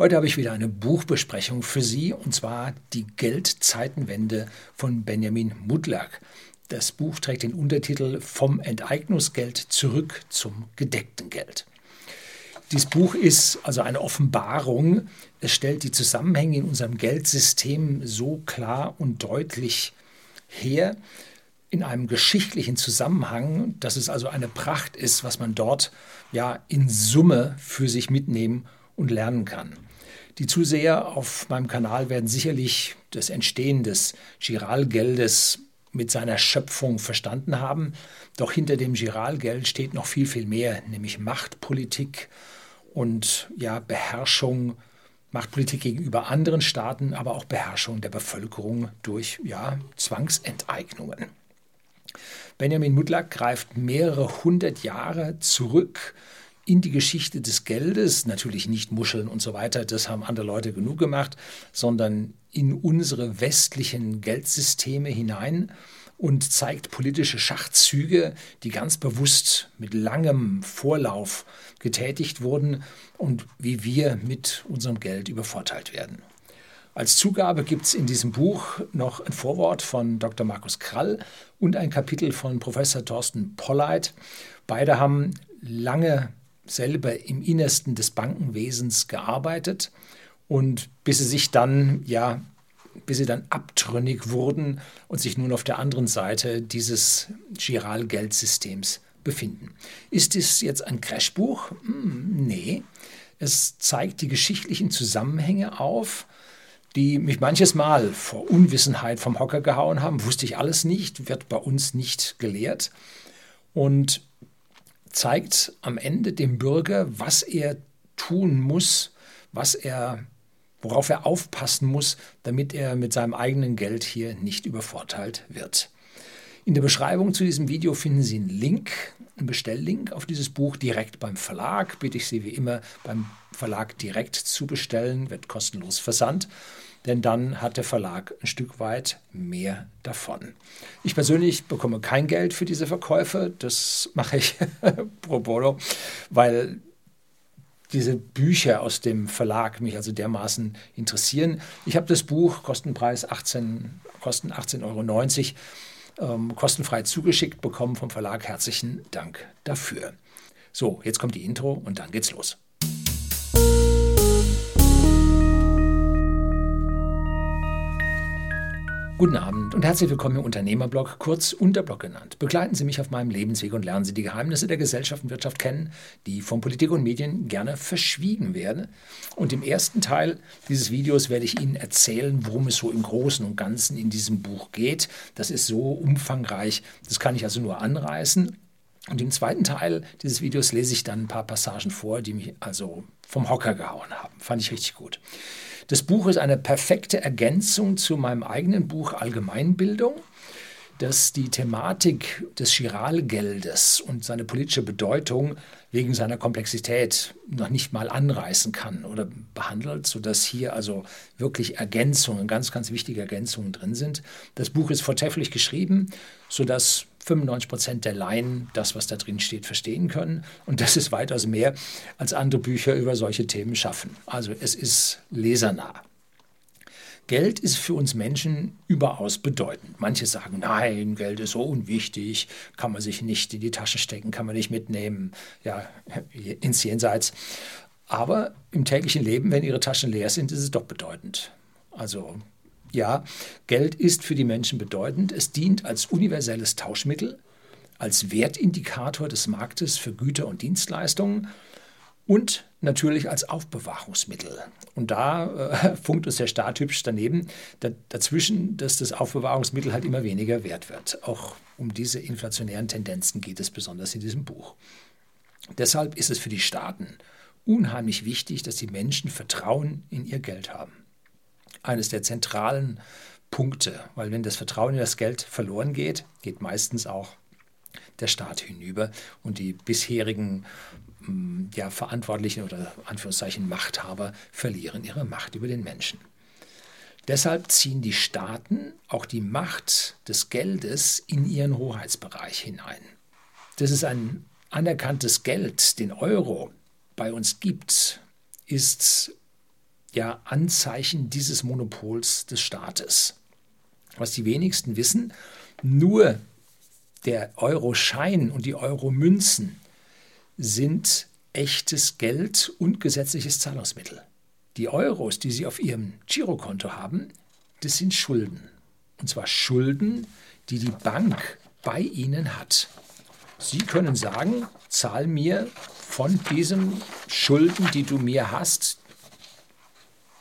Heute habe ich wieder eine Buchbesprechung für Sie, und zwar Die Geldzeitenwende von Benjamin Mudlak. Das Buch trägt den Untertitel Vom Enteignungsgeld zurück zum gedeckten Geld. Dieses Buch ist also eine Offenbarung. Es stellt die Zusammenhänge in unserem Geldsystem so klar und deutlich her, in einem geschichtlichen Zusammenhang, dass es also eine Pracht ist, was man dort ja in Summe für sich mitnehmen und lernen kann. Die Zuseher auf meinem Kanal werden sicherlich das Entstehen des Giralgeldes mit seiner Schöpfung verstanden haben. Doch hinter dem Giralgeld steht noch viel, viel mehr, nämlich Machtpolitik und ja, Beherrschung, Machtpolitik gegenüber anderen Staaten, aber auch Beherrschung der Bevölkerung durch ja, Zwangsenteignungen. Benjamin Mudlak greift mehrere hundert Jahre zurück in die Geschichte des Geldes, natürlich nicht Muscheln und so weiter, das haben andere Leute genug gemacht, sondern in unsere westlichen Geldsysteme hinein und zeigt politische Schachzüge, die ganz bewusst mit langem Vorlauf getätigt wurden und wie wir mit unserem Geld übervorteilt werden. Als Zugabe gibt es in diesem Buch noch ein Vorwort von Dr. Markus Krall und ein Kapitel von Professor Thorsten Polleit. Beide haben lange selber im Innersten des Bankenwesens gearbeitet und bis sie sich dann, ja, bis sie dann abtrünnig wurden und sich nun auf der anderen Seite dieses Giralgeldsystems befinden. Ist es jetzt ein Crashbuch? Hm, nee. Es zeigt die geschichtlichen Zusammenhänge auf, die mich manches Mal vor Unwissenheit vom Hocker gehauen haben. Wusste ich alles nicht, wird bei uns nicht gelehrt. Und zeigt am Ende dem Bürger, was er tun muss, was er, worauf er aufpassen muss, damit er mit seinem eigenen Geld hier nicht übervorteilt wird. In der Beschreibung zu diesem Video finden Sie einen Link, einen Bestelllink auf dieses Buch direkt beim Verlag. Bitte ich Sie wie immer beim Verlag direkt zu bestellen, wird kostenlos versandt denn dann hat der Verlag ein Stück weit mehr davon. Ich persönlich bekomme kein Geld für diese Verkäufe, das mache ich pro bono, weil diese Bücher aus dem Verlag mich also dermaßen interessieren. Ich habe das Buch, Kostenpreis 18, Kosten 18,90 Euro, ähm, kostenfrei zugeschickt bekommen vom Verlag. Herzlichen Dank dafür. So, jetzt kommt die Intro und dann geht's los. Guten Abend und herzlich willkommen im Unternehmerblog, kurz Unterblog genannt. Begleiten Sie mich auf meinem Lebensweg und lernen Sie die Geheimnisse der Gesellschaft und Wirtschaft kennen, die von Politik und Medien gerne verschwiegen werden. Und im ersten Teil dieses Videos werde ich Ihnen erzählen, worum es so im Großen und Ganzen in diesem Buch geht. Das ist so umfangreich, das kann ich also nur anreißen. Und im zweiten Teil dieses Videos lese ich dann ein paar Passagen vor, die mich also vom Hocker gehauen haben. Fand ich richtig gut. Das Buch ist eine perfekte Ergänzung zu meinem eigenen Buch Allgemeinbildung, das die Thematik des Chiralgeldes und seine politische Bedeutung wegen seiner Komplexität noch nicht mal anreißen kann oder behandelt, sodass hier also wirklich Ergänzungen, ganz, ganz wichtige Ergänzungen drin sind. Das Buch ist vortrefflich geschrieben, sodass 95 Prozent der Laien das, was da drin steht, verstehen können. Und das ist weitaus mehr, als andere Bücher über solche Themen schaffen. Also es ist lesernah. Geld ist für uns Menschen überaus bedeutend. Manche sagen, nein, Geld ist so unwichtig, kann man sich nicht in die Tasche stecken, kann man nicht mitnehmen, ja, ins Jenseits. Aber im täglichen Leben, wenn ihre Taschen leer sind, ist es doch bedeutend. Also ja, Geld ist für die Menschen bedeutend. Es dient als universelles Tauschmittel, als Wertindikator des Marktes für Güter und Dienstleistungen und natürlich als Aufbewahrungsmittel. Und da äh, funkt uns der Staat hübsch daneben, da, dazwischen, dass das Aufbewahrungsmittel halt immer weniger wert wird. Auch um diese inflationären Tendenzen geht es besonders in diesem Buch. Deshalb ist es für die Staaten unheimlich wichtig, dass die Menschen Vertrauen in ihr Geld haben eines der zentralen Punkte, weil wenn das Vertrauen in das Geld verloren geht, geht meistens auch der Staat hinüber und die bisherigen ja, Verantwortlichen oder Anführungszeichen Machthaber verlieren ihre Macht über den Menschen. Deshalb ziehen die Staaten auch die Macht des Geldes in ihren Hoheitsbereich hinein. Dass es ein anerkanntes Geld, den Euro, bei uns gibt, ist ja Anzeichen dieses Monopols des Staates. Was die wenigsten wissen, nur der Euro-Schein und die Euro-Münzen sind echtes Geld und gesetzliches Zahlungsmittel. Die Euros, die Sie auf Ihrem Girokonto haben, das sind Schulden. Und zwar Schulden, die die Bank bei Ihnen hat. Sie können sagen, zahl mir von diesen Schulden, die du mir hast,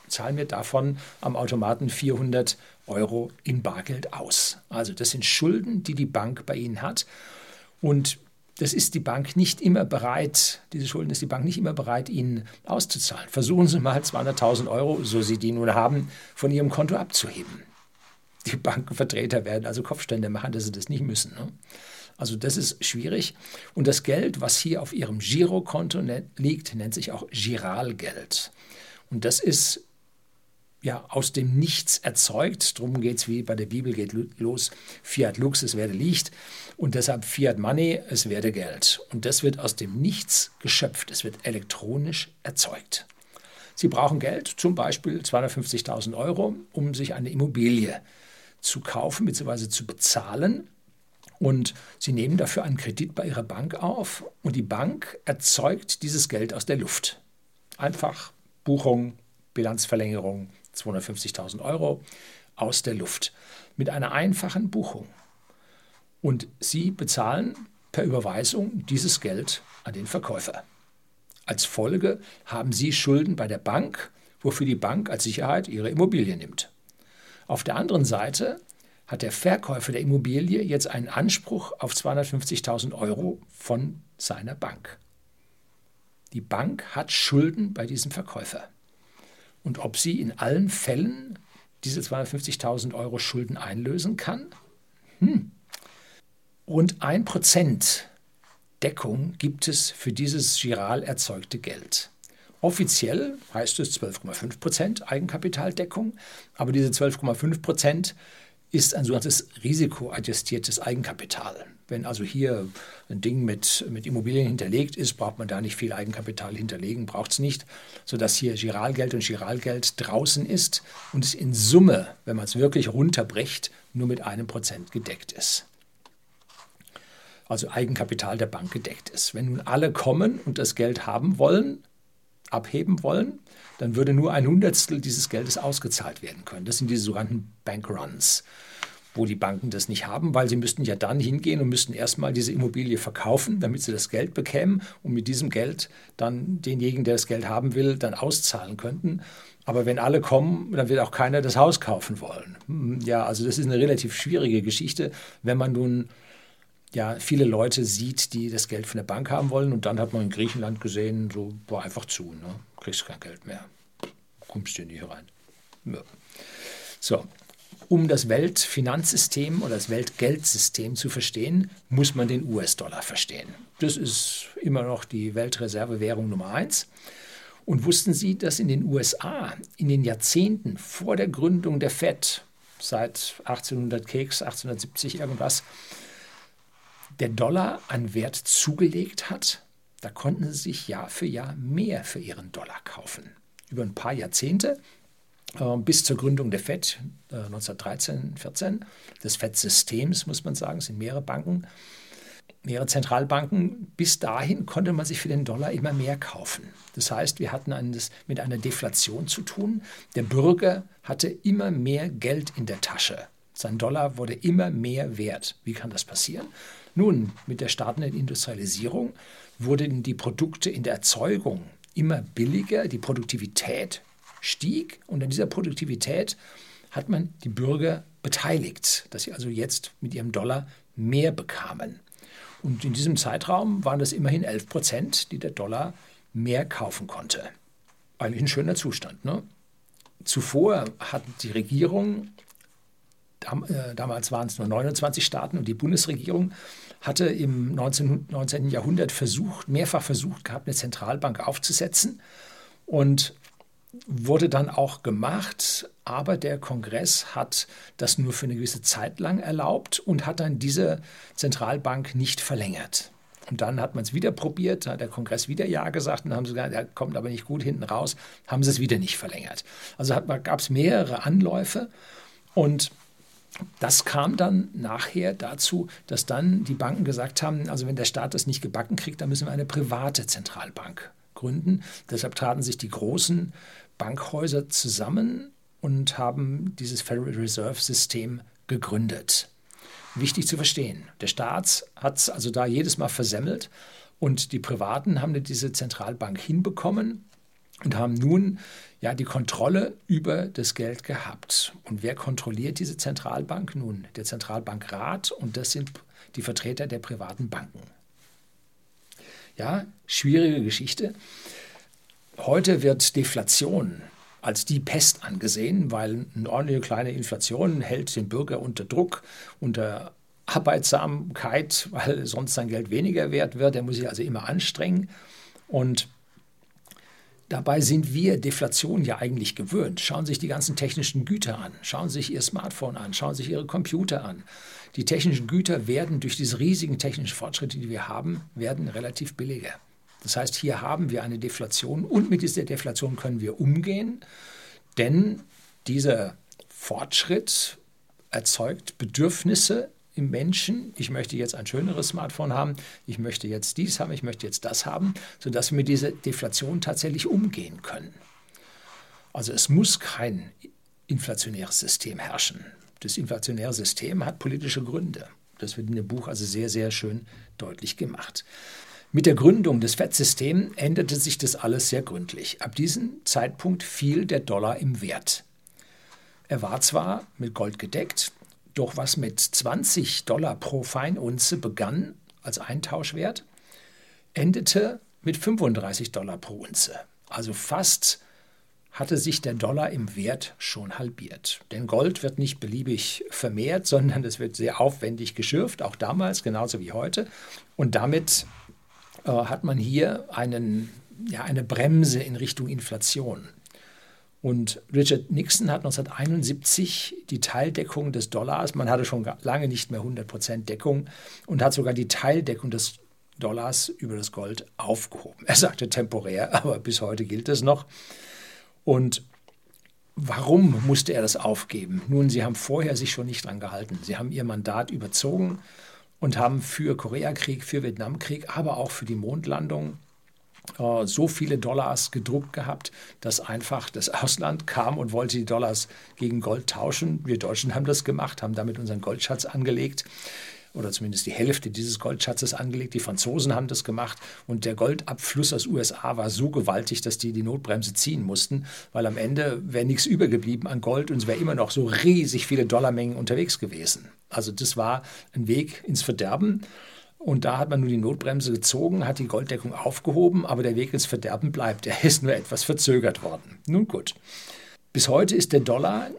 zahl mir davon am Automaten 400 Euro in Bargeld aus. Also das sind Schulden, die die Bank bei Ihnen hat. Und das ist die Bank nicht immer bereit, diese Schulden ist die Bank nicht immer bereit, Ihnen auszuzahlen. Versuchen Sie mal 200.000 Euro, so Sie die nun haben, von Ihrem Konto abzuheben. Die Bankenvertreter werden also Kopfstände machen, dass sie das nicht müssen. Ne? Also das ist schwierig. Und das Geld, was hier auf Ihrem Girokonto liegt, nennt sich auch Giralgeld. Und das ist ja, aus dem Nichts erzeugt. Darum geht es, wie bei der Bibel geht los, Fiat Lux, es werde Licht. Und deshalb Fiat Money, es werde Geld. Und das wird aus dem Nichts geschöpft. Es wird elektronisch erzeugt. Sie brauchen Geld, zum Beispiel 250.000 Euro, um sich eine Immobilie zu kaufen bzw. zu bezahlen. Und Sie nehmen dafür einen Kredit bei Ihrer Bank auf und die Bank erzeugt dieses Geld aus der Luft. Einfach Buchung, Bilanzverlängerung, 250.000 Euro aus der Luft mit einer einfachen Buchung. Und Sie bezahlen per Überweisung dieses Geld an den Verkäufer. Als Folge haben Sie Schulden bei der Bank, wofür die Bank als Sicherheit Ihre Immobilie nimmt. Auf der anderen Seite hat der Verkäufer der Immobilie jetzt einen Anspruch auf 250.000 Euro von seiner Bank. Die Bank hat Schulden bei diesem Verkäufer und ob sie in allen Fällen diese 250.000 Euro Schulden einlösen kann? Hm. Rund ein Prozent Deckung gibt es für dieses giral erzeugte Geld. Offiziell heißt es 12,5 Prozent Eigenkapitaldeckung, aber diese 12,5 Prozent ist ein sogenanntes risikoadjustiertes Eigenkapital. Wenn also hier ein Ding mit, mit Immobilien hinterlegt ist, braucht man da nicht viel Eigenkapital hinterlegen, braucht es nicht, sodass hier Giralgeld und Giralgeld draußen ist und es in Summe, wenn man es wirklich runterbricht, nur mit einem Prozent gedeckt ist. Also Eigenkapital der Bank gedeckt ist. Wenn nun alle kommen und das Geld haben wollen, abheben wollen, dann würde nur ein Hundertstel dieses Geldes ausgezahlt werden können. Das sind diese sogenannten Bankruns, wo die Banken das nicht haben, weil sie müssten ja dann hingehen und müssten erstmal diese Immobilie verkaufen, damit sie das Geld bekämen und mit diesem Geld dann denjenigen, der das Geld haben will, dann auszahlen könnten. Aber wenn alle kommen, dann wird auch keiner das Haus kaufen wollen. Hm, ja, also das ist eine relativ schwierige Geschichte, wenn man nun ja, viele Leute sieht, die das Geld von der Bank haben wollen. Und dann hat man in Griechenland gesehen, so war einfach zu, ne? kriegst kein Geld mehr. Kommst du nicht rein. Ja. So, um das Weltfinanzsystem oder das Weltgeldsystem zu verstehen, muss man den US-Dollar verstehen. Das ist immer noch die Weltreservewährung Nummer eins. Und wussten Sie, dass in den USA in den Jahrzehnten vor der Gründung der FED, seit 1800 Keks, 1870 irgendwas, der Dollar an Wert zugelegt hat, da konnten sie sich Jahr für Jahr mehr für ihren Dollar kaufen. Über ein paar Jahrzehnte, bis zur Gründung der FED äh, 1913, 14, des FED-Systems, muss man sagen, sind mehrere Banken, mehrere Zentralbanken. Bis dahin konnte man sich für den Dollar immer mehr kaufen. Das heißt, wir hatten eines, mit einer Deflation zu tun. Der Bürger hatte immer mehr Geld in der Tasche. Sein Dollar wurde immer mehr wert. Wie kann das passieren? Nun, mit der startenden Industrialisierung wurden die Produkte in der Erzeugung immer billiger, die Produktivität stieg und an dieser Produktivität hat man die Bürger beteiligt, dass sie also jetzt mit ihrem Dollar mehr bekamen. Und in diesem Zeitraum waren das immerhin 11 Prozent, die der Dollar mehr kaufen konnte. Eigentlich ein schöner Zustand. Ne? Zuvor hat die Regierung äh, damals waren es nur 29 Staaten und die Bundesregierung hatte im 19. 19. Jahrhundert versucht, mehrfach versucht gehabt, eine Zentralbank aufzusetzen und wurde dann auch gemacht, aber der Kongress hat das nur für eine gewisse Zeit lang erlaubt und hat dann diese Zentralbank nicht verlängert. Und dann hat man es wieder probiert, hat der Kongress wieder Ja gesagt und haben sie gesagt, er kommt aber nicht gut hinten raus, haben sie es wieder nicht verlängert. Also gab es mehrere Anläufe und das kam dann nachher dazu, dass dann die Banken gesagt haben, also wenn der Staat das nicht gebacken kriegt, dann müssen wir eine private Zentralbank gründen. Deshalb traten sich die großen Bankhäuser zusammen und haben dieses Federal Reserve System gegründet. Wichtig zu verstehen, der Staat hat es also da jedes Mal versemmelt und die Privaten haben diese Zentralbank hinbekommen und haben nun ja die Kontrolle über das Geld gehabt. Und wer kontrolliert diese Zentralbank? Nun, der Zentralbankrat und das sind die Vertreter der privaten Banken. Ja, schwierige Geschichte. Heute wird Deflation als die Pest angesehen, weil eine ordentliche kleine Inflation hält den Bürger unter Druck, unter Arbeitsamkeit, weil sonst sein Geld weniger wert wird. Er muss sich also immer anstrengen. Und Dabei sind wir Deflation ja eigentlich gewöhnt. Schauen Sie sich die ganzen technischen Güter an, schauen Sie sich Ihr Smartphone an, schauen Sie sich Ihre Computer an. Die technischen Güter werden durch diese riesigen technischen Fortschritte, die wir haben, werden relativ billiger. Das heißt, hier haben wir eine Deflation und mit dieser Deflation können wir umgehen, denn dieser Fortschritt erzeugt Bedürfnisse im Menschen, ich möchte jetzt ein schöneres Smartphone haben, ich möchte jetzt dies haben, ich möchte jetzt das haben, sodass wir mit dieser Deflation tatsächlich umgehen können. Also es muss kein inflationäres System herrschen. Das inflationäre System hat politische Gründe. Das wird in dem Buch also sehr, sehr schön deutlich gemacht. Mit der Gründung des Fettsystems änderte sich das alles sehr gründlich. Ab diesem Zeitpunkt fiel der Dollar im Wert. Er war zwar mit Gold gedeckt, doch was mit 20 Dollar pro Feinunze begann als Eintauschwert, endete mit 35 Dollar pro Unze. Also fast hatte sich der Dollar im Wert schon halbiert. Denn Gold wird nicht beliebig vermehrt, sondern es wird sehr aufwendig geschürft, auch damals, genauso wie heute. Und damit äh, hat man hier einen, ja, eine Bremse in Richtung Inflation. Und Richard Nixon hat 1971 die Teildeckung des Dollars, man hatte schon lange nicht mehr 100% Deckung und hat sogar die Teildeckung des Dollars über das Gold aufgehoben. Er sagte temporär, aber bis heute gilt es noch. Und warum musste er das aufgeben? Nun, sie haben vorher sich schon nicht dran gehalten. Sie haben ihr Mandat überzogen und haben für Koreakrieg, für Vietnamkrieg, aber auch für die Mondlandung äh, so viele Dollars gedruckt gehabt, dass einfach das Ausland kam und wollte die Dollars gegen Gold tauschen. Wir Deutschen haben das gemacht, haben damit unseren Goldschatz angelegt oder zumindest die Hälfte dieses Goldschatzes angelegt. Die Franzosen haben das gemacht und der Goldabfluss aus USA war so gewaltig, dass die die Notbremse ziehen mussten, weil am Ende wäre nichts übergeblieben an Gold und es wäre immer noch so riesig viele Dollarmengen unterwegs gewesen. Also das war ein Weg ins Verderben. Und da hat man nur die Notbremse gezogen, hat die Golddeckung aufgehoben, aber der Weg ins Verderben bleibt. Er ist nur etwas verzögert worden. Nun gut. Bis heute ist der Dollar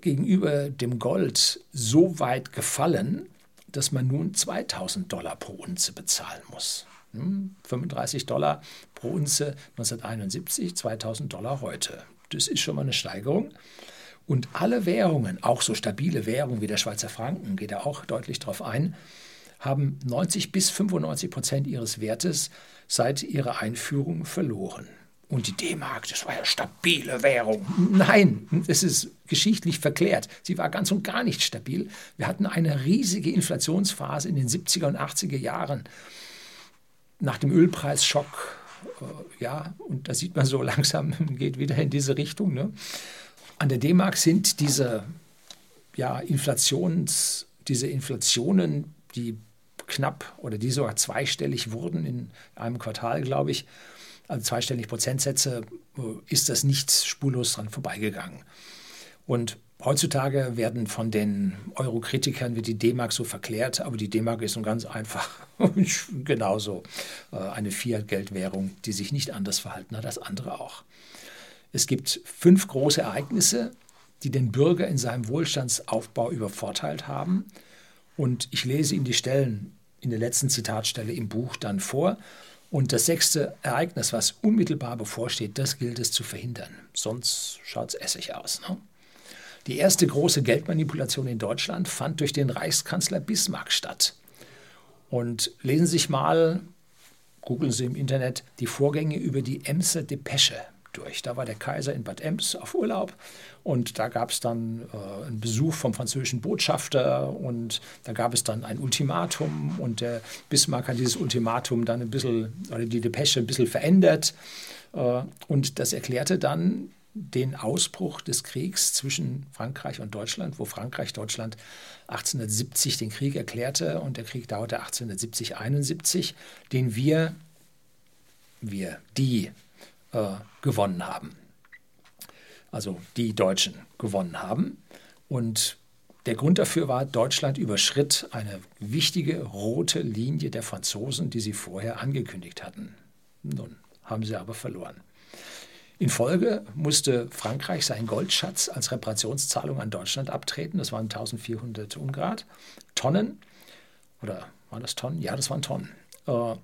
gegenüber dem Gold so weit gefallen, dass man nun 2000 Dollar pro Unze bezahlen muss. 35 hm, Dollar pro Unze 1971, 2000 Dollar heute. Das ist schon mal eine Steigerung. Und alle Währungen, auch so stabile Währungen wie der Schweizer Franken, geht er auch deutlich darauf ein, haben 90 bis 95 Prozent ihres Wertes seit ihrer Einführung verloren. Und die D-Mark, das war ja stabile Währung. Nein, es ist geschichtlich verklärt. Sie war ganz und gar nicht stabil. Wir hatten eine riesige Inflationsphase in den 70er und 80er Jahren. Nach dem Ölpreisschock, äh, ja, und da sieht man so langsam, geht wieder in diese Richtung. Ne? An der D-Mark sind diese ja, Inflations, diese Inflationen, die knapp oder die sogar zweistellig wurden in einem Quartal, glaube ich, also zweistellig Prozentsätze, äh, ist das nicht spurlos dran vorbeigegangen. Und heutzutage werden von den Euro-Kritikern wird die D-Mark so verklärt, aber die D-Mark ist nun ganz einfach genauso äh, eine Fiat-Geldwährung, die sich nicht anders verhalten hat als andere auch. Es gibt fünf große Ereignisse, die den Bürger in seinem Wohlstandsaufbau übervorteilt haben. Und ich lese Ihnen die Stellen in der letzten Zitatstelle im Buch dann vor. Und das sechste Ereignis, was unmittelbar bevorsteht, das gilt es zu verhindern. Sonst schaut es essig aus. Ne? Die erste große Geldmanipulation in Deutschland fand durch den Reichskanzler Bismarck statt. Und lesen Sie sich mal, googeln Sie im Internet, die Vorgänge über die Emser Depesche durch. Da war der Kaiser in Bad Ems auf Urlaub und da gab es dann äh, einen Besuch vom französischen Botschafter und da gab es dann ein Ultimatum und der Bismarck hat dieses Ultimatum dann ein bisschen, oder die Depesche ein bisschen verändert äh, und das erklärte dann den Ausbruch des Kriegs zwischen Frankreich und Deutschland, wo Frankreich Deutschland 1870 den Krieg erklärte und der Krieg dauerte 1870-71, den wir, wir, die äh, gewonnen haben. Also die Deutschen gewonnen haben. Und der Grund dafür war, Deutschland überschritt eine wichtige rote Linie der Franzosen, die sie vorher angekündigt hatten. Nun haben sie aber verloren. In Folge musste Frankreich seinen Goldschatz als Reparationszahlung an Deutschland abtreten. Das waren 1400 Ungrad, Tonnen. Oder waren das Tonnen? Ja, das waren Tonnen. Äh,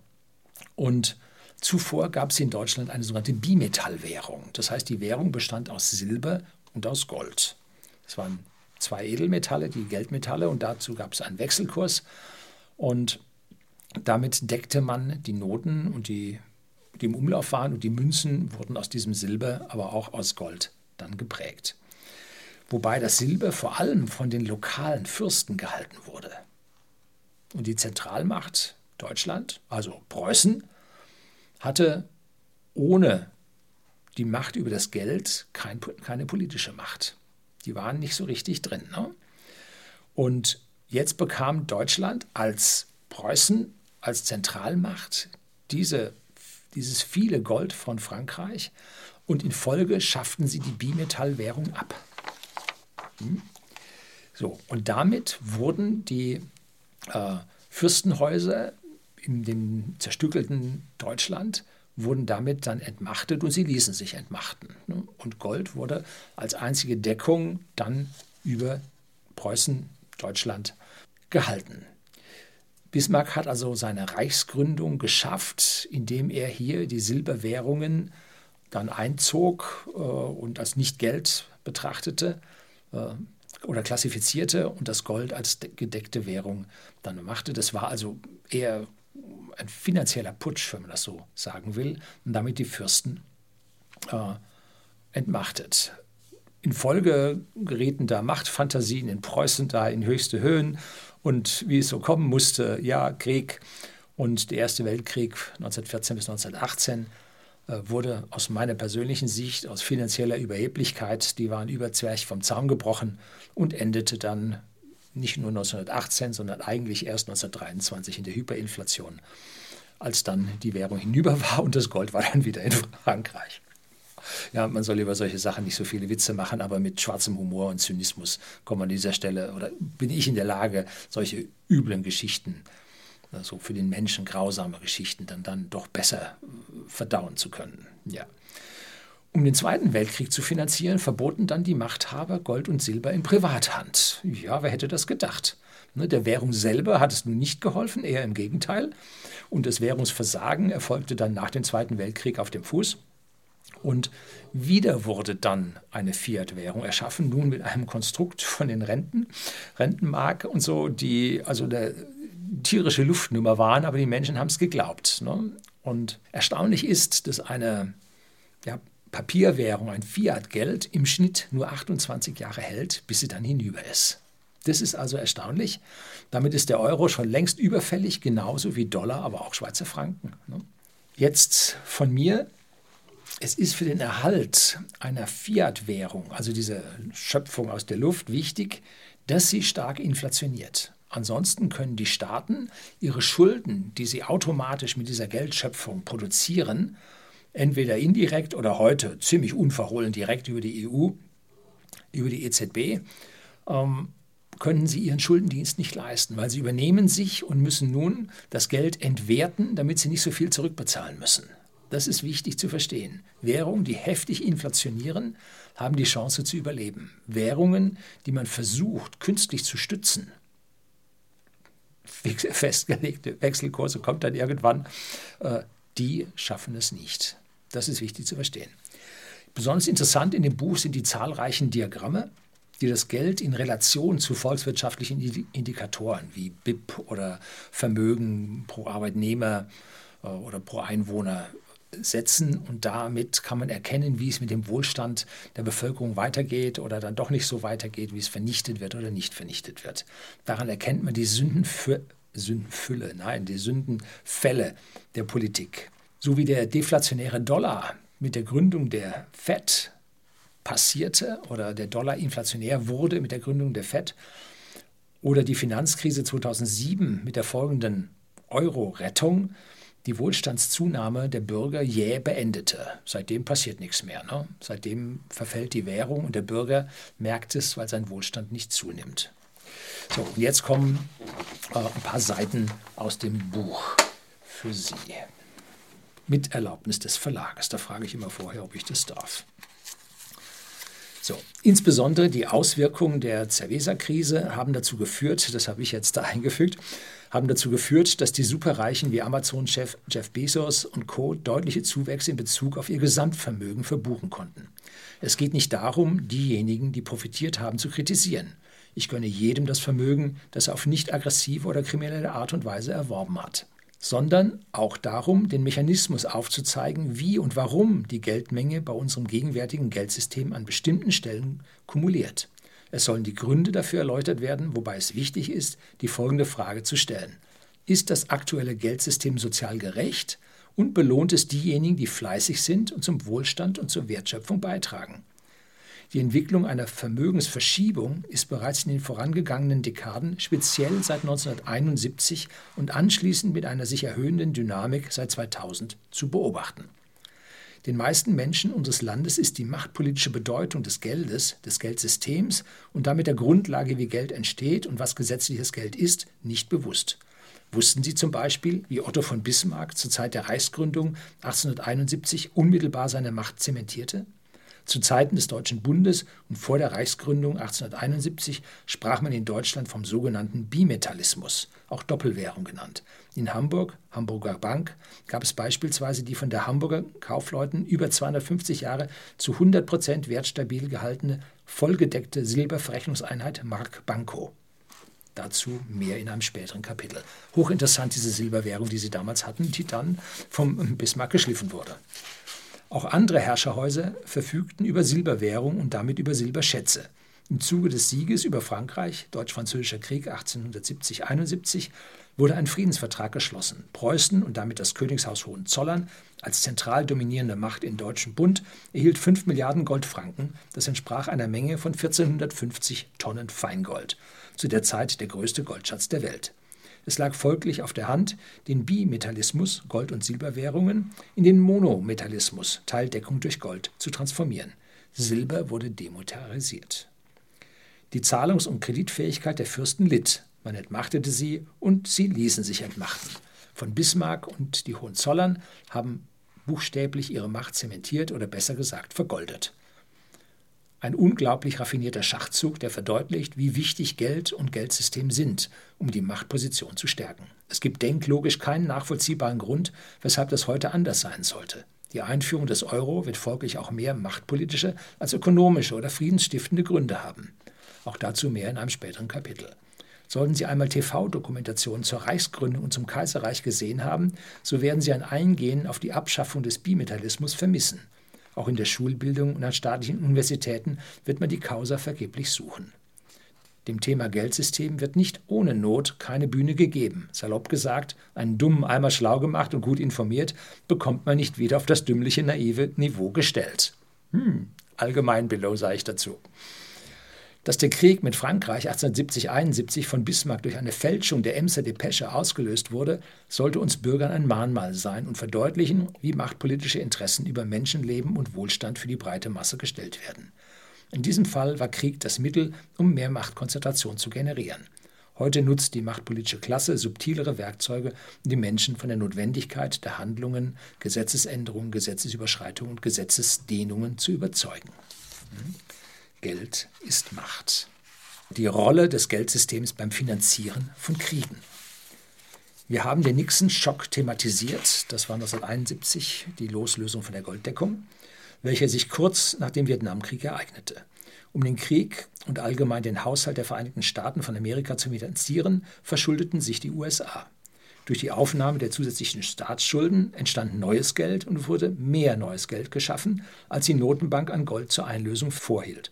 und zuvor gab es in Deutschland eine sogenannte Bimetallwährung. Das heißt, die Währung bestand aus Silber und aus Gold. Das waren zwei Edelmetalle, die Geldmetalle, und dazu gab es einen Wechselkurs. Und damit deckte man die Noten und die die im Umlauf waren und die Münzen wurden aus diesem Silber, aber auch aus Gold dann geprägt. Wobei das Silber vor allem von den lokalen Fürsten gehalten wurde. Und die Zentralmacht Deutschland, also Preußen, hatte ohne die Macht über das Geld kein, keine politische Macht. Die waren nicht so richtig drin. Ne? Und jetzt bekam Deutschland als Preußen, als Zentralmacht diese dieses viele Gold von Frankreich und in Folge schafften sie die Bimetallwährung ab. Hm? So, und damit wurden die äh, Fürstenhäuser in dem zerstückelten Deutschland wurden damit dann entmachtet und sie ließen sich entmachten. Ne? Und Gold wurde als einzige Deckung dann über Preußen, Deutschland gehalten. Bismarck hat also seine Reichsgründung geschafft, indem er hier die Silberwährungen dann einzog äh, und als Nicht-Geld betrachtete äh, oder klassifizierte und das Gold als gedeckte Währung dann machte. Das war also eher ein finanzieller Putsch, wenn man das so sagen will, und damit die Fürsten äh, entmachtet. In Folge gerieten da Machtfantasien in Preußen da in höchste Höhen und wie es so kommen musste, ja, Krieg und der Erste Weltkrieg 1914 bis 1918 äh, wurde aus meiner persönlichen Sicht, aus finanzieller Überheblichkeit, die waren überzwerch vom Zaun gebrochen und endete dann nicht nur 1918, sondern eigentlich erst 1923 in der Hyperinflation, als dann die Währung hinüber war und das Gold war dann wieder in Frankreich. Ja, man soll über solche Sachen nicht so viele Witze machen, aber mit schwarzem Humor und Zynismus kommt man an dieser Stelle oder bin ich in der Lage, solche üblen Geschichten, so also für den Menschen grausame Geschichten, dann, dann doch besser verdauen zu können. Ja. Um den Zweiten Weltkrieg zu finanzieren, verboten dann die Machthaber Gold und Silber in Privathand. Ja, wer hätte das gedacht? Ne, der Währung selber hat es nun nicht geholfen, eher im Gegenteil. Und das Währungsversagen erfolgte dann nach dem Zweiten Weltkrieg auf dem Fuß. Und wieder wurde dann eine Fiat-Währung erschaffen, nun mit einem Konstrukt von den Renten, Rentenmark und so, die also eine tierische Luftnummer waren, aber die Menschen haben es geglaubt. Ne? Und erstaunlich ist, dass eine ja, Papierwährung, ein Fiat-Geld im Schnitt nur 28 Jahre hält, bis sie dann hinüber ist. Das ist also erstaunlich. Damit ist der Euro schon längst überfällig, genauso wie Dollar, aber auch Schweizer Franken. Ne? Jetzt von mir es ist für den Erhalt einer Fiat-Währung, also dieser Schöpfung aus der Luft, wichtig, dass sie stark inflationiert. Ansonsten können die Staaten ihre Schulden, die sie automatisch mit dieser Geldschöpfung produzieren, entweder indirekt oder heute ziemlich unverhohlen direkt über die EU, über die EZB, ähm, können sie ihren Schuldendienst nicht leisten, weil sie übernehmen sich und müssen nun das Geld entwerten, damit sie nicht so viel zurückbezahlen müssen. Das ist wichtig zu verstehen. Währungen, die heftig inflationieren, haben die Chance zu überleben. Währungen, die man versucht, künstlich zu stützen, festgelegte Wechselkurse kommt dann irgendwann, äh, die schaffen es nicht. Das ist wichtig zu verstehen. Besonders interessant in dem Buch sind die zahlreichen Diagramme, die das Geld in Relation zu volkswirtschaftlichen Indikatoren wie BIP oder Vermögen pro Arbeitnehmer äh, oder pro Einwohner setzen und damit kann man erkennen, wie es mit dem Wohlstand der Bevölkerung weitergeht oder dann doch nicht so weitergeht, wie es vernichtet wird oder nicht vernichtet wird. Daran erkennt man die Sündenfü Sündenfülle, nein, die Sündenfälle der Politik. So wie der deflationäre Dollar mit der Gründung der FED passierte oder der Dollar inflationär wurde mit der Gründung der FED oder die Finanzkrise 2007 mit der folgenden Euro-Rettung die Wohlstandszunahme der Bürger jäh beendete. Seitdem passiert nichts mehr. Ne? Seitdem verfällt die Währung und der Bürger merkt es, weil sein Wohlstand nicht zunimmt. So, und jetzt kommen äh, ein paar Seiten aus dem Buch für Sie. Mit Erlaubnis des Verlages. Da frage ich immer vorher, ob ich das darf. So, insbesondere die Auswirkungen der Cerveza-Krise haben dazu geführt, das habe ich jetzt da eingefügt, haben dazu geführt, dass die Superreichen wie Amazon-Chef Jeff Bezos und Co. deutliche Zuwächse in Bezug auf ihr Gesamtvermögen verbuchen konnten. Es geht nicht darum, diejenigen, die profitiert haben, zu kritisieren. Ich gönne jedem das Vermögen, das er auf nicht aggressive oder kriminelle Art und Weise erworben hat sondern auch darum, den Mechanismus aufzuzeigen, wie und warum die Geldmenge bei unserem gegenwärtigen Geldsystem an bestimmten Stellen kumuliert. Es sollen die Gründe dafür erläutert werden, wobei es wichtig ist, die folgende Frage zu stellen. Ist das aktuelle Geldsystem sozial gerecht und belohnt es diejenigen, die fleißig sind und zum Wohlstand und zur Wertschöpfung beitragen? Die Entwicklung einer Vermögensverschiebung ist bereits in den vorangegangenen Dekaden, speziell seit 1971 und anschließend mit einer sich erhöhenden Dynamik seit 2000 zu beobachten. Den meisten Menschen unseres Landes ist die machtpolitische Bedeutung des Geldes, des Geldsystems und damit der Grundlage, wie Geld entsteht und was gesetzliches Geld ist, nicht bewusst. Wussten Sie zum Beispiel, wie Otto von Bismarck zur Zeit der Reichsgründung 1871 unmittelbar seine Macht zementierte? Zu Zeiten des Deutschen Bundes und vor der Reichsgründung 1871 sprach man in Deutschland vom sogenannten Bimetallismus, auch Doppelwährung genannt. In Hamburg, Hamburger Bank, gab es beispielsweise die von der Hamburger Kaufleuten über 250 Jahre zu 100 Prozent wertstabil gehaltene, vollgedeckte Silberverrechnungseinheit Mark Banco. Dazu mehr in einem späteren Kapitel. Hochinteressant diese Silberwährung, die sie damals hatten, die dann vom Bismarck geschliffen wurde. Auch andere Herrscherhäuser verfügten über Silberwährung und damit über Silberschätze. Im Zuge des Sieges über Frankreich, Deutsch-Französischer Krieg 1870-71, wurde ein Friedensvertrag geschlossen. Preußen und damit das Königshaus Hohenzollern als zentral dominierende Macht im Deutschen Bund erhielt 5 Milliarden Goldfranken. Das entsprach einer Menge von 1450 Tonnen Feingold. Zu der Zeit der größte Goldschatz der Welt. Es lag folglich auf der Hand, den Bimetallismus, Gold- und Silberwährungen, in den Monometallismus, Teildeckung durch Gold, zu transformieren. Silber wurde demonetarisiert. Die Zahlungs- und Kreditfähigkeit der Fürsten litt. Man entmachtete sie und sie ließen sich entmachten. Von Bismarck und die Hohenzollern haben buchstäblich ihre Macht zementiert oder besser gesagt vergoldet. Ein unglaublich raffinierter Schachzug, der verdeutlicht, wie wichtig Geld und Geldsystem sind, um die Machtposition zu stärken. Es gibt denklogisch keinen nachvollziehbaren Grund, weshalb das heute anders sein sollte. Die Einführung des Euro wird folglich auch mehr machtpolitische als ökonomische oder friedensstiftende Gründe haben. Auch dazu mehr in einem späteren Kapitel. Sollten Sie einmal TV-Dokumentationen zur Reichsgründung und zum Kaiserreich gesehen haben, so werden Sie ein Eingehen auf die Abschaffung des Bimetallismus vermissen. Auch in der Schulbildung und an staatlichen Universitäten wird man die Causa vergeblich suchen. Dem Thema Geldsystem wird nicht ohne Not keine Bühne gegeben. Salopp gesagt, einen Dummen einmal schlau gemacht und gut informiert, bekommt man nicht wieder auf das dümmliche, naive Niveau gestellt. Hm, allgemein below sage ich dazu. Dass der Krieg mit Frankreich 1870-71 von Bismarck durch eine Fälschung der Emser Depesche ausgelöst wurde, sollte uns Bürgern ein Mahnmal sein und verdeutlichen, wie machtpolitische Interessen über Menschenleben und Wohlstand für die breite Masse gestellt werden. In diesem Fall war Krieg das Mittel, um mehr Machtkonzentration zu generieren. Heute nutzt die machtpolitische Klasse subtilere Werkzeuge, um die Menschen von der Notwendigkeit der Handlungen, Gesetzesänderungen, Gesetzesüberschreitungen und Gesetzesdehnungen zu überzeugen. Geld ist Macht. Die Rolle des Geldsystems beim Finanzieren von Kriegen. Wir haben den Nixon-Schock thematisiert. Das war 1971 die Loslösung von der Golddeckung. welcher sich kurz nach dem Vietnamkrieg ereignete. Um den Krieg und allgemein den Haushalt der Vereinigten Staaten von Amerika zu finanzieren, verschuldeten sich die USA. Durch die Aufnahme der zusätzlichen Staatsschulden entstand neues Geld und wurde mehr neues Geld geschaffen, als die Notenbank an Gold zur Einlösung vorhielt.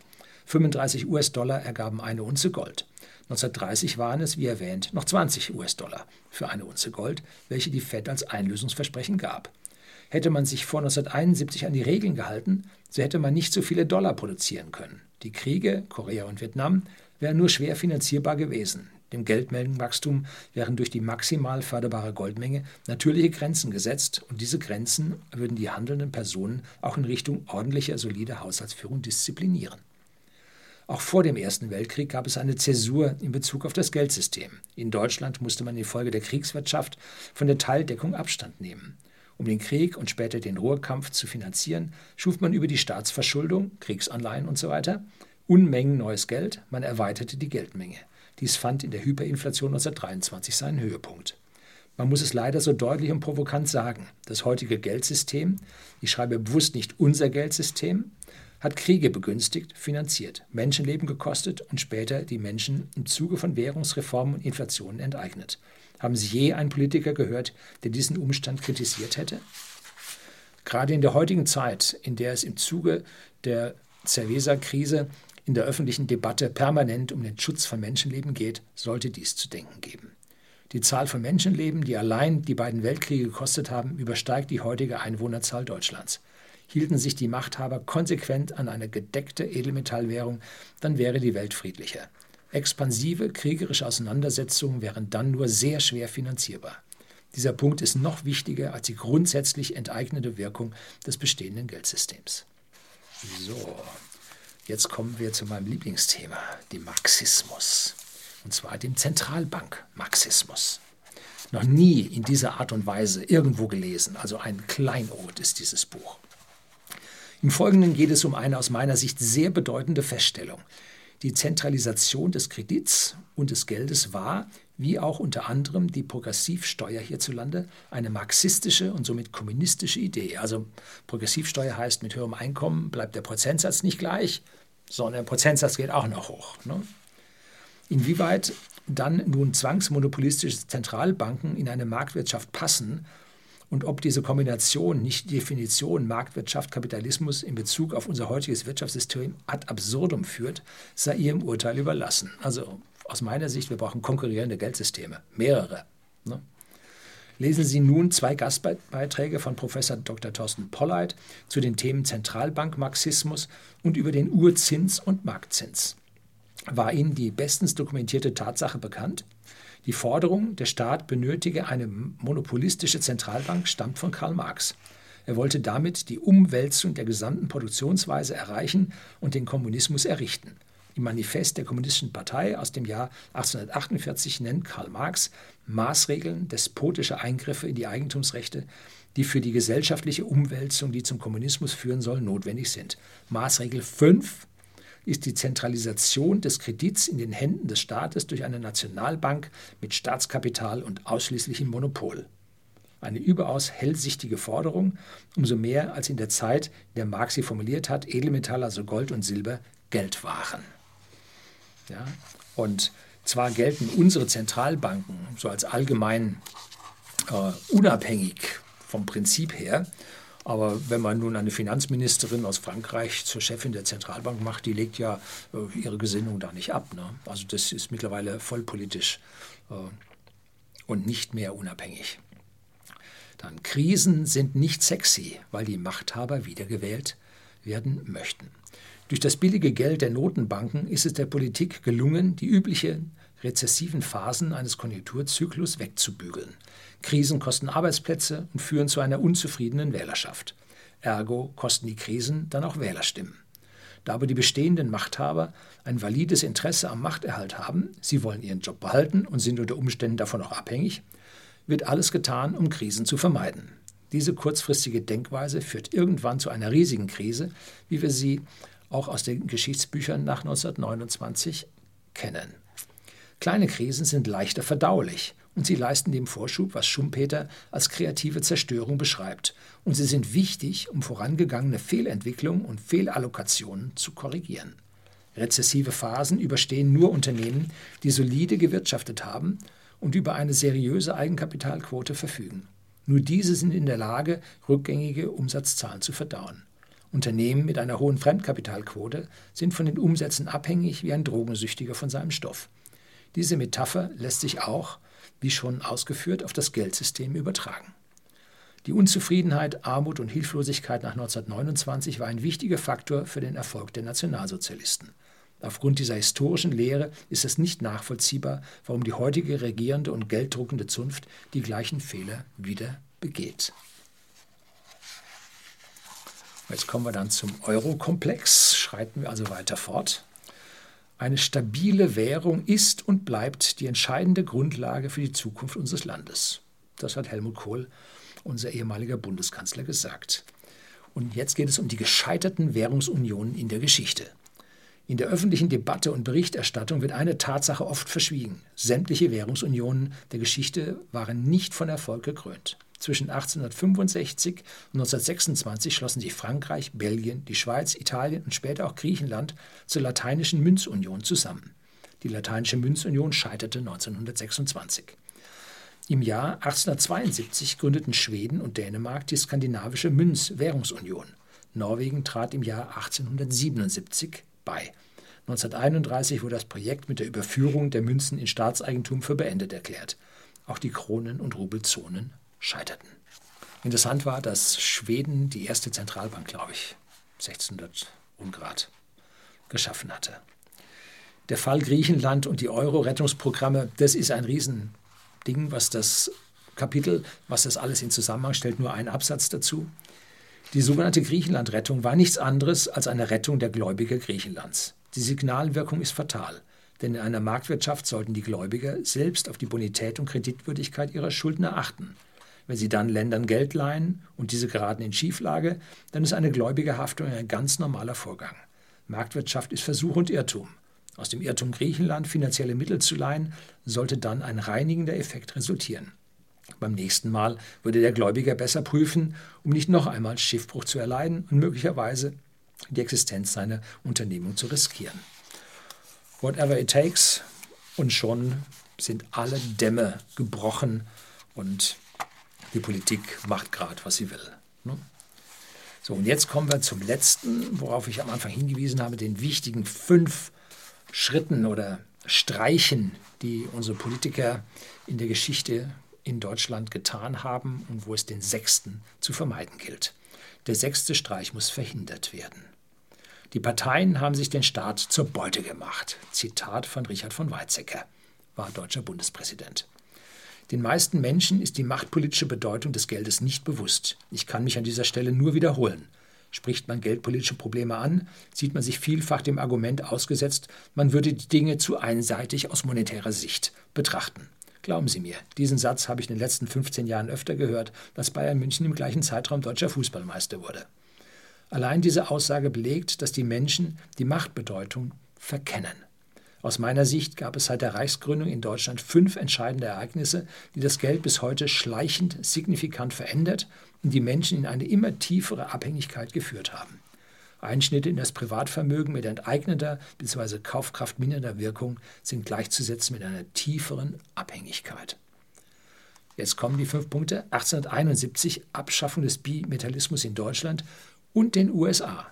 35 US-Dollar ergaben eine Unze Gold. 1930 waren es, wie erwähnt, noch 20 US-Dollar für eine Unze Gold, welche die Fed als Einlösungsversprechen gab. Hätte man sich vor 1971 an die Regeln gehalten, so hätte man nicht so viele Dollar produzieren können. Die Kriege, Korea und Vietnam, wären nur schwer finanzierbar gewesen. Dem Geldmengenwachstum wären durch die maximal förderbare Goldmenge natürliche Grenzen gesetzt und diese Grenzen würden die handelnden Personen auch in Richtung ordentlicher, solider Haushaltsführung disziplinieren. Auch vor dem Ersten Weltkrieg gab es eine Zäsur in Bezug auf das Geldsystem. In Deutschland musste man infolge der Kriegswirtschaft von der Teildeckung Abstand nehmen. Um den Krieg und später den Ruhrkampf zu finanzieren, schuf man über die Staatsverschuldung, Kriegsanleihen usw. So Unmengen neues Geld, man erweiterte die Geldmenge. Dies fand in der Hyperinflation 1923 seinen Höhepunkt. Man muss es leider so deutlich und provokant sagen. Das heutige Geldsystem, ich schreibe bewusst nicht unser Geldsystem, hat Kriege begünstigt, finanziert, Menschenleben gekostet und später die Menschen im Zuge von Währungsreformen und Inflationen enteignet. Haben Sie je einen Politiker gehört, der diesen Umstand kritisiert hätte? Gerade in der heutigen Zeit, in der es im Zuge der Cerveza-Krise in der öffentlichen Debatte permanent um den Schutz von Menschenleben geht, sollte dies zu denken geben. Die Zahl von Menschenleben, die allein die beiden Weltkriege gekostet haben, übersteigt die heutige Einwohnerzahl Deutschlands. Hielten sich die Machthaber konsequent an eine gedeckte Edelmetallwährung, dann wäre die Welt friedlicher. Expansive kriegerische Auseinandersetzungen wären dann nur sehr schwer finanzierbar. Dieser Punkt ist noch wichtiger als die grundsätzlich enteignende Wirkung des bestehenden Geldsystems. So, Jetzt kommen wir zu meinem Lieblingsthema, dem Marxismus. Und zwar dem Zentralbank-Marxismus. Noch nie in dieser Art und Weise irgendwo gelesen, also ein Kleinod ist dieses Buch. Im Folgenden geht es um eine aus meiner Sicht sehr bedeutende Feststellung. Die Zentralisation des Kredits und des Geldes war, wie auch unter anderem die Progressivsteuer hierzulande, eine marxistische und somit kommunistische Idee. Also Progressivsteuer heißt, mit höherem Einkommen bleibt der Prozentsatz nicht gleich, sondern der Prozentsatz geht auch noch hoch. Ne? Inwieweit dann nun zwangsmonopolistische Zentralbanken in eine Marktwirtschaft passen und ob diese Kombination nicht Definition Marktwirtschaft, Kapitalismus in Bezug auf unser heutiges Wirtschaftssystem ad absurdum führt, sei ihrem Urteil überlassen. Also aus meiner Sicht, wir brauchen konkurrierende Geldsysteme, mehrere. Ne? Lesen Sie nun zwei Gastbeiträge von Professor Dr. Thorsten Polleit zu den Themen Zentralbankmarxismus und über den Urzins und Marktzins. War Ihnen die bestens dokumentierte Tatsache bekannt? Die Forderung, der Staat benötige eine monopolistische Zentralbank, stammt von Karl Marx. Er wollte damit die Umwälzung der gesamten Produktionsweise erreichen und den Kommunismus errichten. Im Manifest der Kommunistischen Partei aus dem Jahr 1848 nennt Karl Marx Maßregeln despotischer Eingriffe in die Eigentumsrechte, die für die gesellschaftliche Umwälzung, die zum Kommunismus führen soll, notwendig sind. Maßregel 5 ist die Zentralisation des Kredits in den Händen des Staates durch eine Nationalbank mit Staatskapital und ausschließlichem Monopol. Eine überaus hellsichtige Forderung, umso mehr als in der Zeit, in der Marx sie formuliert hat, Edelmetalle, also Gold und Silber, Geld waren. Ja? Und zwar gelten unsere Zentralbanken so als allgemein äh, unabhängig vom Prinzip her. Aber wenn man nun eine Finanzministerin aus Frankreich zur Chefin der Zentralbank macht, die legt ja äh, ihre Gesinnung da nicht ab. Ne? Also das ist mittlerweile vollpolitisch äh, und nicht mehr unabhängig. Dann Krisen sind nicht sexy, weil die Machthaber wiedergewählt werden möchten. Durch das billige Geld der Notenbanken ist es der Politik gelungen, die üblichen rezessiven Phasen eines Konjunkturzyklus wegzubügeln. Krisen kosten Arbeitsplätze und führen zu einer unzufriedenen Wählerschaft. Ergo kosten die Krisen dann auch Wählerstimmen. Da aber die bestehenden Machthaber ein valides Interesse am Machterhalt haben, sie wollen ihren Job behalten und sind unter Umständen davon auch abhängig, wird alles getan, um Krisen zu vermeiden. Diese kurzfristige Denkweise führt irgendwann zu einer riesigen Krise, wie wir sie auch aus den Geschichtsbüchern nach 1929 kennen. Kleine Krisen sind leichter verdaulich und sie leisten dem Vorschub, was Schumpeter als kreative Zerstörung beschreibt. Und sie sind wichtig, um vorangegangene Fehlentwicklungen und Fehlallokationen zu korrigieren. Rezessive Phasen überstehen nur Unternehmen, die solide gewirtschaftet haben und über eine seriöse Eigenkapitalquote verfügen. Nur diese sind in der Lage, rückgängige Umsatzzahlen zu verdauen. Unternehmen mit einer hohen Fremdkapitalquote sind von den Umsätzen abhängig wie ein Drogensüchtiger von seinem Stoff. Diese Metapher lässt sich auch, wie schon ausgeführt, auf das Geldsystem übertragen. Die Unzufriedenheit, Armut und Hilflosigkeit nach 1929 war ein wichtiger Faktor für den Erfolg der Nationalsozialisten. Aufgrund dieser historischen Lehre ist es nicht nachvollziehbar, warum die heutige regierende und gelddruckende Zunft die gleichen Fehler wieder begeht. Jetzt kommen wir dann zum Euro-Komplex, schreiten wir also weiter fort. Eine stabile Währung ist und bleibt die entscheidende Grundlage für die Zukunft unseres Landes. Das hat Helmut Kohl, unser ehemaliger Bundeskanzler, gesagt. Und jetzt geht es um die gescheiterten Währungsunionen in der Geschichte. In der öffentlichen Debatte und Berichterstattung wird eine Tatsache oft verschwiegen. Sämtliche Währungsunionen der Geschichte waren nicht von Erfolg gekrönt. Zwischen 1865 und 1926 schlossen sich Frankreich, Belgien, die Schweiz, Italien und später auch Griechenland zur lateinischen Münzunion zusammen. Die lateinische Münzunion scheiterte 1926. Im Jahr 1872 gründeten Schweden und Dänemark die skandinavische Münzwährungsunion. Norwegen trat im Jahr 1877 bei. 1931 wurde das Projekt mit der Überführung der Münzen in Staatseigentum für beendet erklärt. Auch die Kronen- und Rubelzonen scheiterten. Interessant war, dass Schweden die erste Zentralbank, glaube ich, 1600 Ungrad geschaffen hatte. Der Fall Griechenland und die Euro-Rettungsprogramme, das ist ein Riesending, was das Kapitel, was das alles in Zusammenhang stellt, nur ein Absatz dazu. Die sogenannte Griechenland-Rettung war nichts anderes als eine Rettung der Gläubiger Griechenlands. Die Signalwirkung ist fatal, denn in einer Marktwirtschaft sollten die Gläubiger selbst auf die Bonität und Kreditwürdigkeit ihrer Schuldner achten. Wenn sie dann Ländern Geld leihen und diese geraten in Schieflage, dann ist eine Gläubigerhaftung ein ganz normaler Vorgang. Marktwirtschaft ist Versuch und Irrtum. Aus dem Irrtum Griechenland finanzielle Mittel zu leihen, sollte dann ein reinigender Effekt resultieren. Beim nächsten Mal würde der Gläubiger besser prüfen, um nicht noch einmal Schiffbruch zu erleiden und möglicherweise die Existenz seiner Unternehmung zu riskieren. Whatever it takes, und schon sind alle Dämme gebrochen und die Politik macht gerade, was sie will. Ne? So, und jetzt kommen wir zum letzten, worauf ich am Anfang hingewiesen habe, den wichtigen fünf Schritten oder Streichen, die unsere Politiker in der Geschichte in Deutschland getan haben und wo es den sechsten zu vermeiden gilt. Der sechste Streich muss verhindert werden. Die Parteien haben sich den Staat zur Beute gemacht. Zitat von Richard von Weizsäcker, war deutscher Bundespräsident. Den meisten Menschen ist die machtpolitische Bedeutung des Geldes nicht bewusst. Ich kann mich an dieser Stelle nur wiederholen. Spricht man geldpolitische Probleme an, sieht man sich vielfach dem Argument ausgesetzt, man würde die Dinge zu einseitig aus monetärer Sicht betrachten. Glauben Sie mir, diesen Satz habe ich in den letzten 15 Jahren öfter gehört, dass Bayern München im gleichen Zeitraum deutscher Fußballmeister wurde. Allein diese Aussage belegt, dass die Menschen die Machtbedeutung verkennen. Aus meiner Sicht gab es seit der Reichsgründung in Deutschland fünf entscheidende Ereignisse, die das Geld bis heute schleichend signifikant verändert und die Menschen in eine immer tiefere Abhängigkeit geführt haben. Einschnitte in das Privatvermögen mit enteignender bzw. kaufkraftmindernder Wirkung sind gleichzusetzen mit einer tieferen Abhängigkeit. Jetzt kommen die fünf Punkte. 1871 Abschaffung des Bimetallismus in Deutschland und den USA.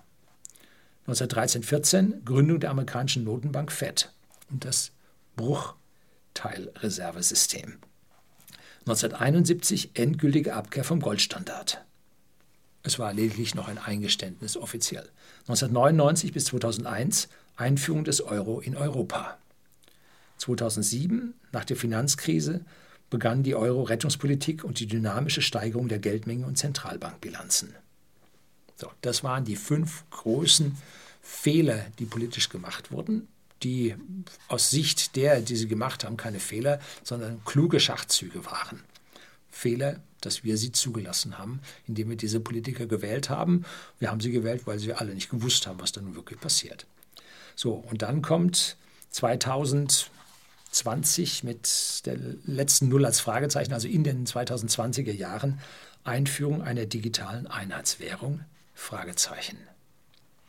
1913-14 Gründung der amerikanischen Notenbank Fed und das Bruchteilreservesystem. 1971 endgültige Abkehr vom Goldstandard. Es war lediglich noch ein Eingeständnis offiziell. 1999 bis 2001 Einführung des Euro in Europa. 2007, nach der Finanzkrise, begann die Euro-Rettungspolitik und die dynamische Steigerung der Geldmenge und Zentralbankbilanzen. So, das waren die fünf großen Fehler, die politisch gemacht wurden, die aus Sicht der, die sie gemacht haben, keine Fehler, sondern kluge Schachzüge waren. Fehler, dass wir sie zugelassen haben, indem wir diese Politiker gewählt haben. Wir haben sie gewählt, weil sie alle nicht gewusst haben, was da nun wirklich passiert. So, und dann kommt 2000 20 mit der letzten Null als Fragezeichen, also in den 2020er Jahren, Einführung einer digitalen Einheitswährung? Fragezeichen.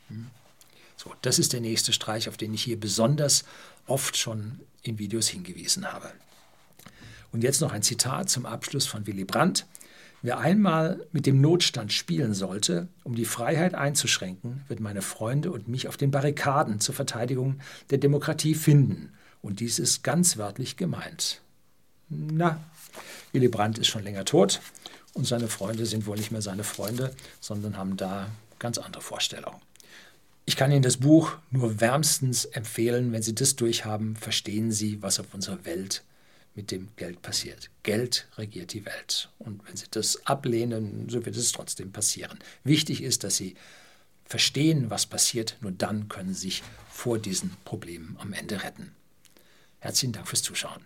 Hm. So, das ist der nächste Streich, auf den ich hier besonders oft schon in Videos hingewiesen habe. Und jetzt noch ein Zitat zum Abschluss von Willy Brandt. Wer einmal mit dem Notstand spielen sollte, um die Freiheit einzuschränken, wird meine Freunde und mich auf den Barrikaden zur Verteidigung der Demokratie finden. Und dies ist ganz wörtlich gemeint. Na, Willy Brandt ist schon länger tot und seine Freunde sind wohl nicht mehr seine Freunde, sondern haben da ganz andere Vorstellungen. Ich kann Ihnen das Buch nur wärmstens empfehlen. Wenn Sie das durchhaben, verstehen Sie, was auf unserer Welt mit dem Geld passiert. Geld regiert die Welt. Und wenn Sie das ablehnen, so wird es trotzdem passieren. Wichtig ist, dass Sie verstehen, was passiert. Nur dann können Sie sich vor diesen Problemen am Ende retten. Herzlichen Dank fürs Zuschauen.